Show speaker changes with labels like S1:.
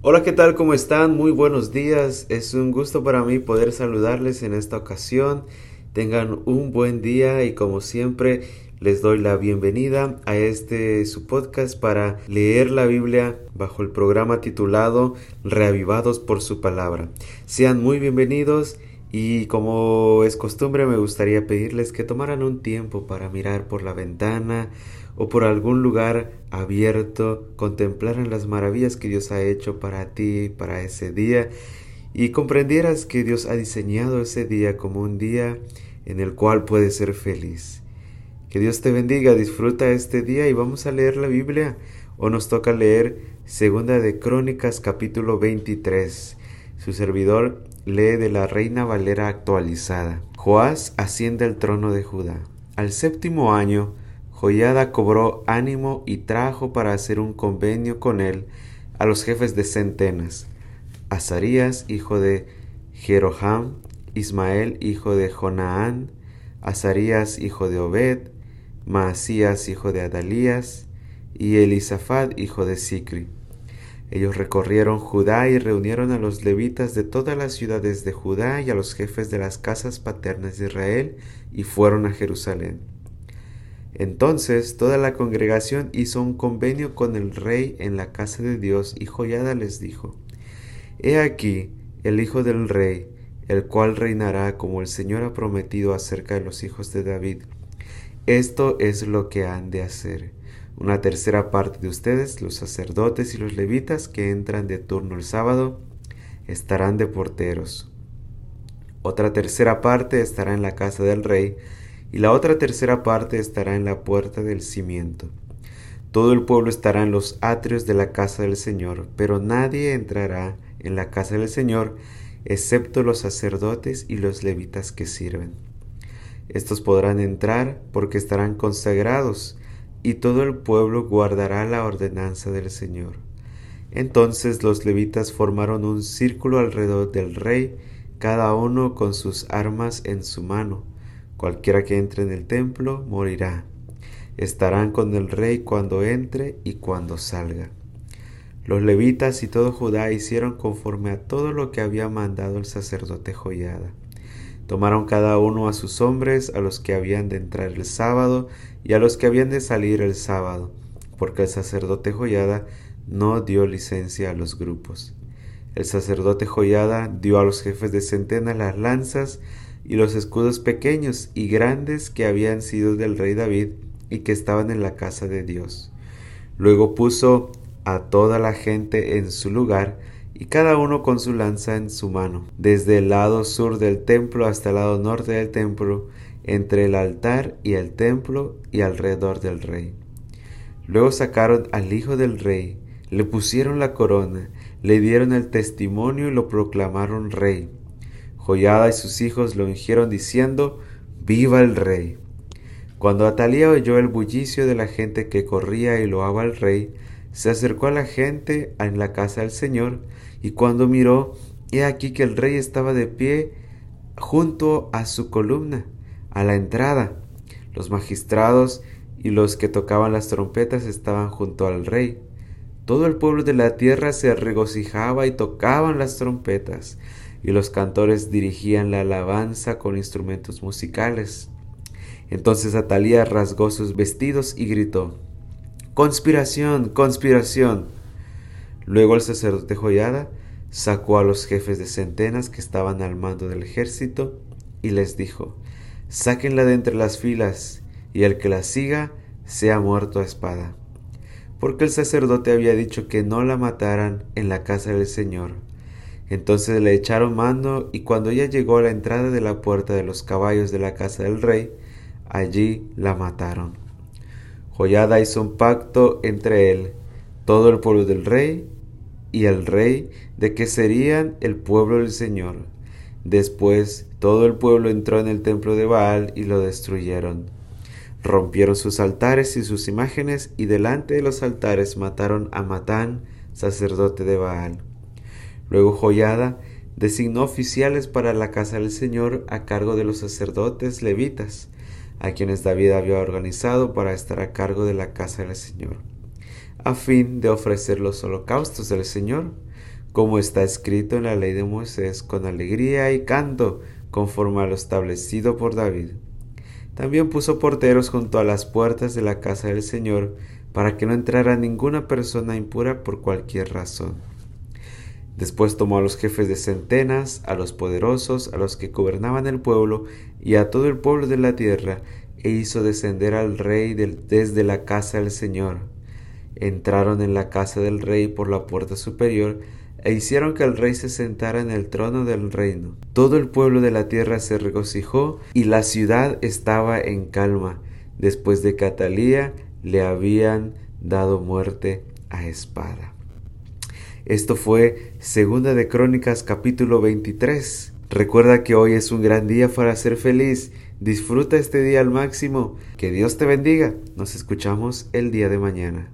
S1: Hola, ¿qué tal? ¿Cómo están? Muy buenos días. Es un gusto para mí poder saludarles en esta ocasión. Tengan un buen día y como siempre les doy la bienvenida a este su podcast para leer la Biblia bajo el programa titulado Reavivados por su palabra. Sean muy bienvenidos y como es costumbre me gustaría pedirles que tomaran un tiempo para mirar por la ventana o por algún lugar abierto, contemplaran las maravillas que Dios ha hecho para ti, para ese día, y comprendieras que Dios ha diseñado ese día como un día en el cual puedes ser feliz. Que Dios te bendiga, disfruta este día y vamos a leer la Biblia. O nos toca leer Segunda de Crónicas capítulo 23. Su servidor lee de la Reina Valera actualizada. Joás asciende al trono de Judá. Al séptimo año, Joyada cobró ánimo y trajo para hacer un convenio con él a los jefes de centenas, Azarías, hijo de Jeroham, Ismael, hijo de Jonaán, Azarías, hijo de Obed, Maasías, hijo de Adalías, y Elisafat, hijo de Sicri. Ellos recorrieron Judá y reunieron a los levitas de todas las ciudades de Judá y a los jefes de las casas paternas de Israel y fueron a Jerusalén. Entonces toda la congregación hizo un convenio con el rey en la casa de Dios y Joyada les dijo, He aquí el hijo del rey, el cual reinará como el Señor ha prometido acerca de los hijos de David. Esto es lo que han de hacer. Una tercera parte de ustedes, los sacerdotes y los levitas que entran de turno el sábado, estarán de porteros. Otra tercera parte estará en la casa del rey, y la otra tercera parte estará en la puerta del cimiento. Todo el pueblo estará en los atrios de la casa del Señor, pero nadie entrará en la casa del Señor, excepto los sacerdotes y los levitas que sirven. Estos podrán entrar porque estarán consagrados, y todo el pueblo guardará la ordenanza del Señor. Entonces los levitas formaron un círculo alrededor del rey, cada uno con sus armas en su mano. Cualquiera que entre en el templo morirá. Estarán con el rey cuando entre y cuando salga. Los levitas y todo Judá hicieron conforme a todo lo que había mandado el sacerdote Joyada. Tomaron cada uno a sus hombres, a los que habían de entrar el sábado y a los que habían de salir el sábado, porque el sacerdote Joyada no dio licencia a los grupos. El sacerdote Joyada dio a los jefes de centena las lanzas y los escudos pequeños y grandes que habían sido del rey David y que estaban en la casa de Dios. Luego puso a toda la gente en su lugar y cada uno con su lanza en su mano, desde el lado sur del templo hasta el lado norte del templo, entre el altar y el templo y alrededor del rey. Luego sacaron al hijo del rey, le pusieron la corona, le dieron el testimonio y lo proclamaron rey. Joyada y sus hijos lo ungieron diciendo, Viva el rey. Cuando Atalía oyó el bullicio de la gente que corría y loaba al rey, se acercó a la gente en la casa del Señor, y cuando miró, he aquí que el rey estaba de pie junto a su columna, a la entrada. Los magistrados y los que tocaban las trompetas estaban junto al rey. Todo el pueblo de la tierra se regocijaba y tocaban las trompetas y los cantores dirigían la alabanza con instrumentos musicales. Entonces Atalía rasgó sus vestidos y gritó, Conspiración, conspiración. Luego el sacerdote Joyada sacó a los jefes de centenas que estaban al mando del ejército y les dijo, Sáquenla de entre las filas, y el que la siga sea muerto a espada. Porque el sacerdote había dicho que no la mataran en la casa del Señor entonces le echaron mano y cuando ella llegó a la entrada de la puerta de los caballos de la casa del rey, allí la mataron. Joyada hizo un pacto entre él, todo el pueblo del rey y el rey, de que serían el pueblo del Señor. Después todo el pueblo entró en el templo de Baal y lo destruyeron. Rompieron sus altares y sus imágenes y delante de los altares mataron a Matán, sacerdote de Baal. Luego Joyada designó oficiales para la casa del Señor a cargo de los sacerdotes levitas, a quienes David había organizado para estar a cargo de la casa del Señor, a fin de ofrecer los holocaustos del Señor, como está escrito en la ley de Moisés, con alegría y canto, conforme a lo establecido por David. También puso porteros junto a las puertas de la casa del Señor, para que no entrara ninguna persona impura por cualquier razón. Después tomó a los jefes de centenas, a los poderosos, a los que gobernaban el pueblo y a todo el pueblo de la tierra, e hizo descender al rey desde la casa del Señor. Entraron en la casa del rey por la puerta superior, e hicieron que el rey se sentara en el trono del reino. Todo el pueblo de la tierra se regocijó, y la ciudad estaba en calma, después de que Atalía le habían dado muerte a espada. Esto fue Segunda de Crónicas capítulo 23. Recuerda que hoy es un gran día para ser feliz. Disfruta este día al máximo. Que Dios te bendiga. Nos escuchamos el día de mañana.